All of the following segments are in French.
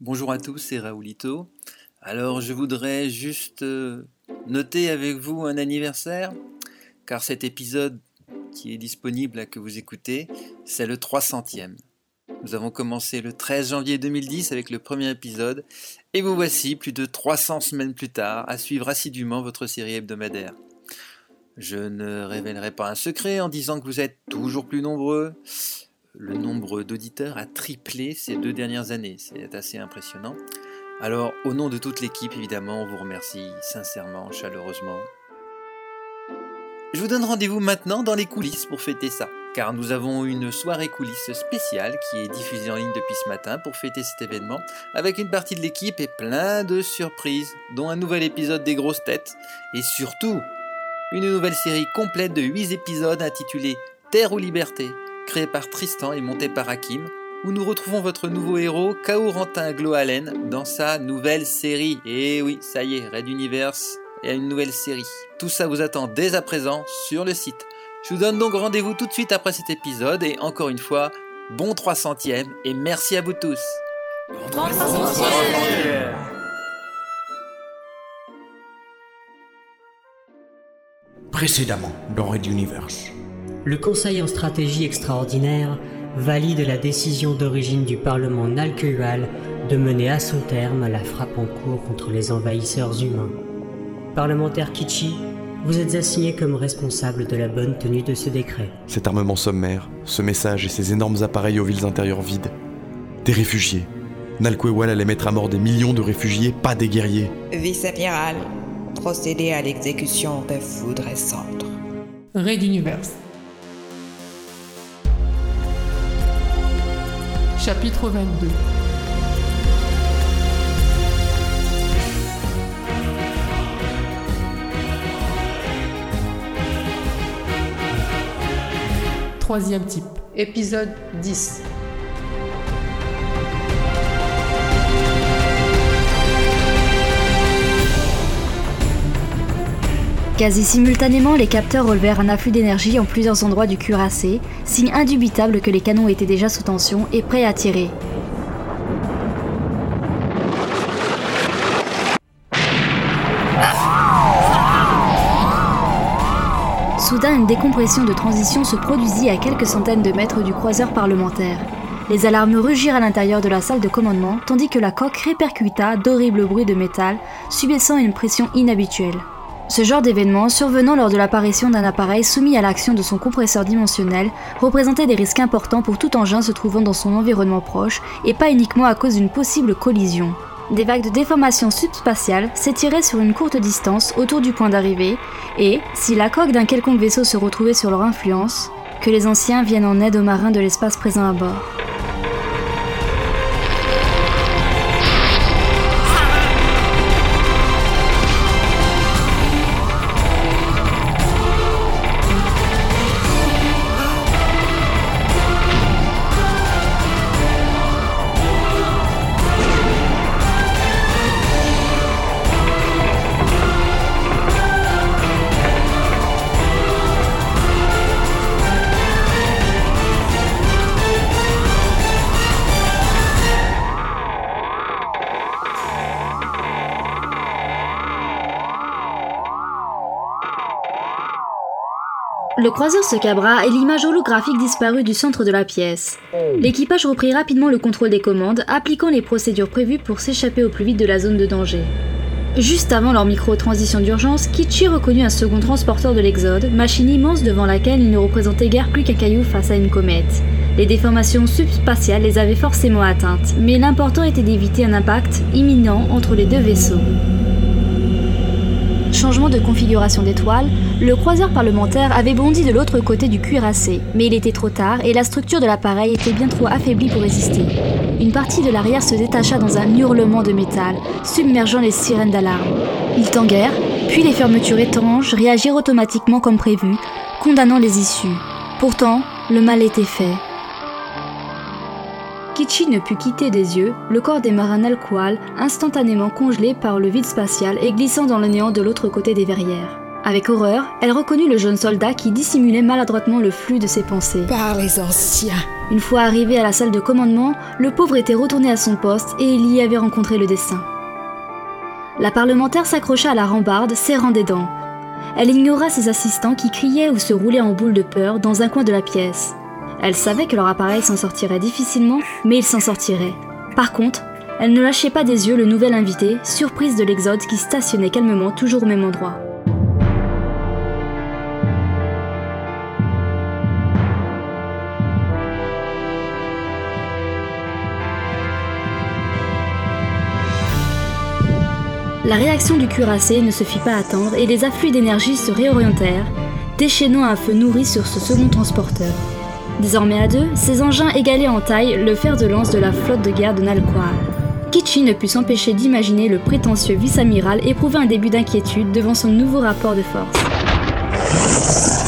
Bonjour à tous, c'est Raoulito. Alors je voudrais juste euh, noter avec vous un anniversaire, car cet épisode qui est disponible à que vous écoutez, c'est le 300e. Nous avons commencé le 13 janvier 2010 avec le premier épisode, et vous voici plus de 300 semaines plus tard à suivre assidûment votre série hebdomadaire. Je ne révélerai pas un secret en disant que vous êtes toujours plus nombreux, le nombre d'auditeurs a triplé ces deux dernières années. C'est assez impressionnant. Alors, au nom de toute l'équipe, évidemment, on vous remercie sincèrement, chaleureusement. Je vous donne rendez-vous maintenant dans les coulisses pour fêter ça, car nous avons une soirée coulisses spéciale qui est diffusée en ligne depuis ce matin pour fêter cet événement, avec une partie de l'équipe et plein de surprises, dont un nouvel épisode des grosses têtes, et surtout, une nouvelle série complète de 8 épisodes intitulée Terre ou Liberté, créé par Tristan et monté par Hakim, où nous retrouvons votre nouveau héros, Kaorantin Gloalen, dans sa nouvelle série. Et oui, ça y est, Red Universe et une nouvelle série. Tout ça vous attend dès à présent sur le site. Je vous donne donc rendez-vous tout de suite après cet épisode et encore une fois, bon 300ème et merci à vous tous. Bon 300 Précédemment dans Red Universe le Conseil en stratégie extraordinaire valide la décision d'origine du Parlement Nalqueual de mener à son terme la frappe en cours contre les envahisseurs humains. Parlementaire Kichi, vous êtes assigné comme responsable de la bonne tenue de ce décret. Cet armement sommaire, ce message et ces énormes appareils aux villes intérieures vides. Des réfugiés. Nalquewal allait mettre à mort des millions de réfugiés, pas des guerriers. Vice-amiral, procéder à l'exécution de foudre et centre. Raid Universe. Chapitre 22 Troisième type, épisode 10. Quasi simultanément, les capteurs relevèrent un afflux d'énergie en plusieurs endroits du cuirassé, signe indubitable que les canons étaient déjà sous tension et prêts à tirer. Soudain, une décompression de transition se produisit à quelques centaines de mètres du croiseur parlementaire. Les alarmes rugirent à l'intérieur de la salle de commandement, tandis que la coque répercuta d'horribles bruits de métal, subissant une pression inhabituelle. Ce genre d'événement, survenant lors de l'apparition d'un appareil soumis à l'action de son compresseur dimensionnel, représentait des risques importants pour tout engin se trouvant dans son environnement proche, et pas uniquement à cause d'une possible collision. Des vagues de déformation subspatiale s'étiraient sur une courte distance autour du point d'arrivée, et, si la coque d'un quelconque vaisseau se retrouvait sur leur influence, que les anciens viennent en aide aux marins de l'espace présent à bord. Le croiseur se cabra et l'image holographique disparut du centre de la pièce. L'équipage reprit rapidement le contrôle des commandes, appliquant les procédures prévues pour s'échapper au plus vite de la zone de danger. Juste avant leur micro-transition d'urgence, Kichi reconnut un second transporteur de l'Exode, machine immense devant laquelle il ne représentait guère plus qu'un caillou face à une comète. Les déformations subspatiales les avaient forcément atteintes, mais l'important était d'éviter un impact imminent entre les deux vaisseaux. Changement de configuration d'étoile, le croiseur parlementaire avait bondi de l'autre côté du cuirassé, mais il était trop tard et la structure de l'appareil était bien trop affaiblie pour résister. Une partie de l'arrière se détacha dans un hurlement de métal, submergeant les sirènes d'alarme. Ils tanguèrent, puis les fermetures étranges réagirent automatiquement comme prévu, condamnant les issues. Pourtant, le mal était fait. Kichi ne put quitter des yeux le corps des marins Nalqual, instantanément congelé par le vide spatial et glissant dans le néant de l'autre côté des verrières. Avec horreur, elle reconnut le jeune soldat qui dissimulait maladroitement le flux de ses pensées. Par les anciens, Une fois arrivé à la salle de commandement, le pauvre était retourné à son poste et il y avait rencontré le dessin. La parlementaire s'accrocha à la rambarde, serrant des dents. Elle ignora ses assistants qui criaient ou se roulaient en boule de peur dans un coin de la pièce. Elle savait que leur appareil s'en sortirait difficilement, mais il s'en sortirait. Par contre, elle ne lâchait pas des yeux le nouvel invité, surprise de l'Exode qui stationnait calmement toujours au même endroit. La réaction du cuirassé ne se fit pas attendre et les afflux d'énergie se réorientèrent, déchaînant un feu nourri sur ce second transporteur. Désormais à deux, ces engins égalaient en taille le fer de lance de la flotte de guerre de Nalqual. Kichi ne put s'empêcher d'imaginer le prétentieux vice-amiral éprouver un début d'inquiétude devant son nouveau rapport de force.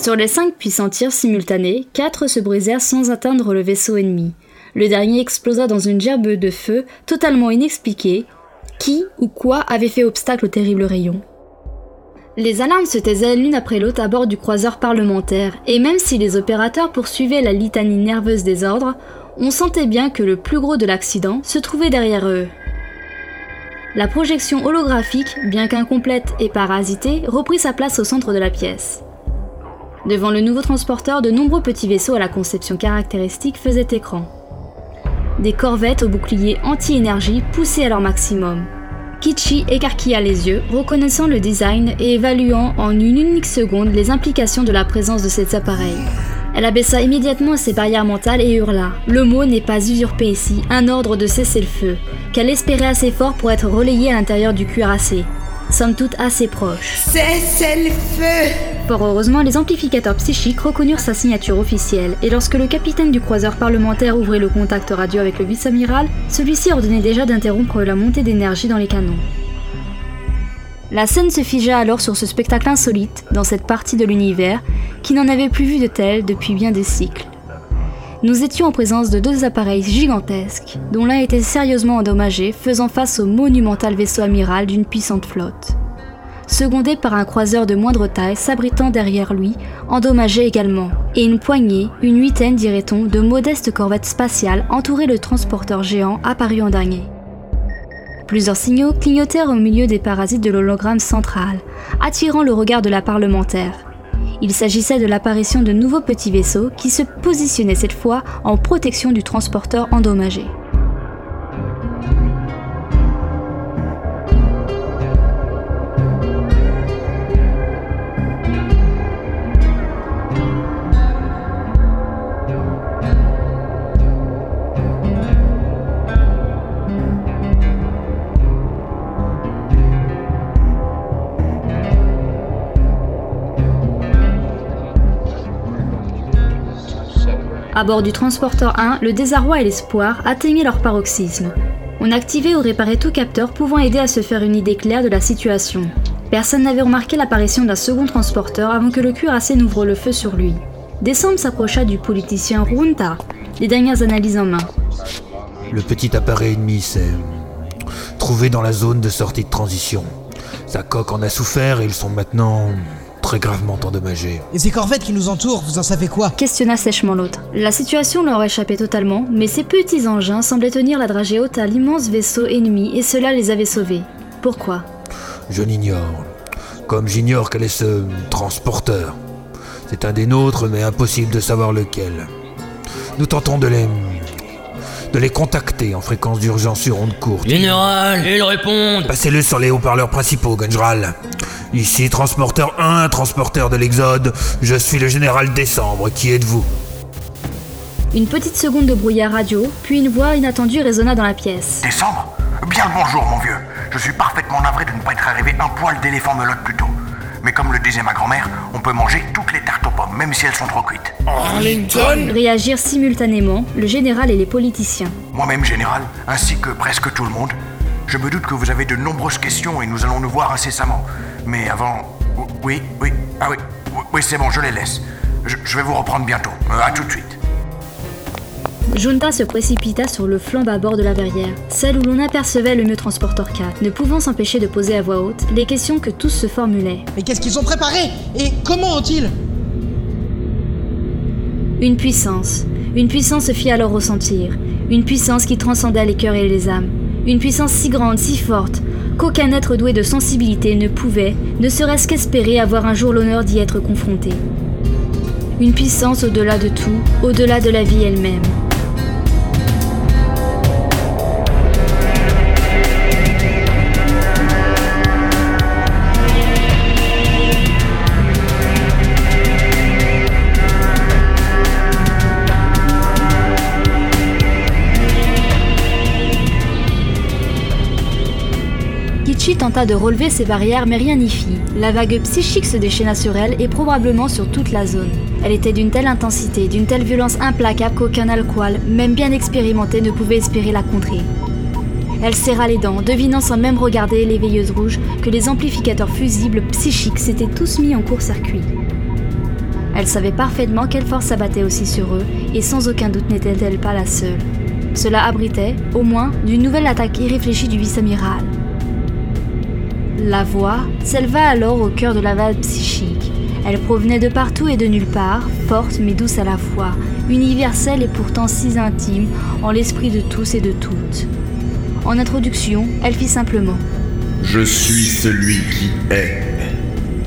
Sur les cinq puissants tirs simultanés, quatre se brisèrent sans atteindre le vaisseau ennemi. Le dernier explosa dans une gerbe de feu totalement inexpliquée. Qui ou quoi avait fait obstacle au terrible rayon? Les alarmes se taisaient l'une après l'autre à bord du croiseur parlementaire, et même si les opérateurs poursuivaient la litanie nerveuse des ordres, on sentait bien que le plus gros de l'accident se trouvait derrière eux. La projection holographique, bien qu'incomplète et parasitée, reprit sa place au centre de la pièce. Devant le nouveau transporteur, de nombreux petits vaisseaux à la conception caractéristique faisaient écran. Des corvettes au bouclier anti-énergie poussaient à leur maximum. Kichi écarquilla les yeux, reconnaissant le design et évaluant en une unique seconde les implications de la présence de ces appareils. Elle abaissa immédiatement ses barrières mentales et hurla. Le mot n'est pas usurpé ici, un ordre de cesser le feu, qu'elle espérait assez fort pour être relayée à l'intérieur du cuirassé. Somme toute assez proche. Cessez le feu Fort heureusement, les amplificateurs psychiques reconnurent sa signature officielle, et lorsque le capitaine du croiseur parlementaire ouvrit le contact radio avec le vice-amiral, celui-ci ordonnait déjà d'interrompre la montée d'énergie dans les canons. La scène se figea alors sur ce spectacle insolite, dans cette partie de l'univers, qui n'en avait plus vu de tel depuis bien des cycles. Nous étions en présence de deux appareils gigantesques, dont l'un était sérieusement endommagé, faisant face au monumental vaisseau amiral d'une puissante flotte. Secondé par un croiseur de moindre taille s'abritant derrière lui, endommagé également, et une poignée, une huitaine dirait-on, de modestes corvettes spatiales entouraient le transporteur géant apparu en dernier. Plusieurs signaux clignotèrent au milieu des parasites de l'hologramme central, attirant le regard de la parlementaire. Il s'agissait de l'apparition de nouveaux petits vaisseaux qui se positionnaient cette fois en protection du transporteur endommagé. À bord du transporteur 1, le désarroi et l'espoir atteignaient leur paroxysme. On activait ou réparait tout capteur pouvant aider à se faire une idée claire de la situation. Personne n'avait remarqué l'apparition d'un second transporteur avant que le cuirassé n'ouvre le feu sur lui. Décembre s'approcha du politicien Runta, les dernières analyses en main. Le petit appareil ennemi s'est trouvé dans la zone de sortie de transition. Sa coque en a souffert et ils sont maintenant très gravement endommagés. Et ces corvettes qui nous entourent, vous en savez quoi? Questionna sèchement l'autre. La situation leur échappait totalement, mais ces petits engins semblaient tenir la dragée haute à l'immense vaisseau ennemi et cela les avait sauvés. Pourquoi? Je l'ignore. Comme j'ignore quel est ce transporteur. C'est un des nôtres, mais impossible de savoir lequel. Nous tentons de les. de les contacter en fréquence d'urgence sur onde courte. Général, ils répondent Passez-le sur les haut-parleurs principaux, Gunjral. Ici, transporteur 1, transporteur de l'Exode. Je suis le général Décembre. Qui êtes-vous? Une petite seconde de brouillard radio, puis une voix inattendue résonna dans la pièce. Décembre Bien le bonjour, mon vieux. Je suis parfaitement navré de ne pas être arrivé un poil d'éléphant melotte plus tôt. Mais comme le disait ma grand-mère, on peut manger toutes les tartes aux pommes, même si elles sont trop cuites. Arlington? Réagirent simultanément le général et les politiciens. Moi-même, général, ainsi que presque tout le monde, je me doute que vous avez de nombreuses questions et nous allons nous voir incessamment. Mais avant... Oui, oui, ah oui, oui, oui, c'est bon, je les laisse. Je, je vais vous reprendre bientôt. Euh, à tout de suite. Junta se précipita sur le flanc bâbord de la verrière, celle où l'on apercevait le transporteur 4, ne pouvant s'empêcher de poser à voix haute les questions que tous se formulaient. Mais qu'est-ce qu'ils ont préparé? Et comment ont-ils? Une puissance. Une puissance se fit alors ressentir. Une puissance qui transcendait les cœurs et les âmes. Une puissance si grande, si forte, qu'aucun être doué de sensibilité ne pouvait, ne serait-ce qu'espérer avoir un jour l'honneur d'y être confronté. Une puissance au-delà de tout, au-delà de la vie elle-même. Tenta de relever ses barrières, mais rien n'y fit. La vague psychique se déchaîna sur elle et probablement sur toute la zone. Elle était d'une telle intensité, d'une telle violence implacable qu'aucun alcool, même bien expérimenté, ne pouvait espérer la contrer. Elle serra les dents, devinant sans même regarder les veilleuses rouges que les amplificateurs fusibles psychiques s'étaient tous mis en court-circuit. Elle savait parfaitement quelle force s'abattait aussi sur eux, et sans aucun doute n'était-elle pas la seule. Cela abritait, au moins, d'une nouvelle attaque irréfléchie du vice-amiral. La voix s'éleva alors au cœur de la vague psychique. Elle provenait de partout et de nulle part, forte mais douce à la fois, universelle et pourtant si intime en l'esprit de tous et de toutes. En introduction, elle fit simplement Je suis celui qui est.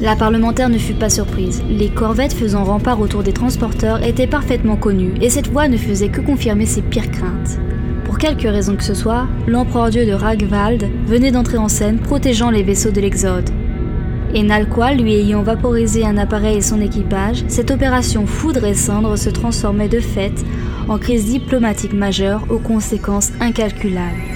La parlementaire ne fut pas surprise. Les corvettes faisant rempart autour des transporteurs étaient parfaitement connues, et cette voix ne faisait que confirmer ses pires craintes. Pour quelque raison que ce soit, l'empereur dieu de Ragvald venait d'entrer en scène protégeant les vaisseaux de l'Exode. Et Nalqual lui ayant vaporisé un appareil et son équipage, cette opération foudre et cendre se transformait de fait en crise diplomatique majeure aux conséquences incalculables.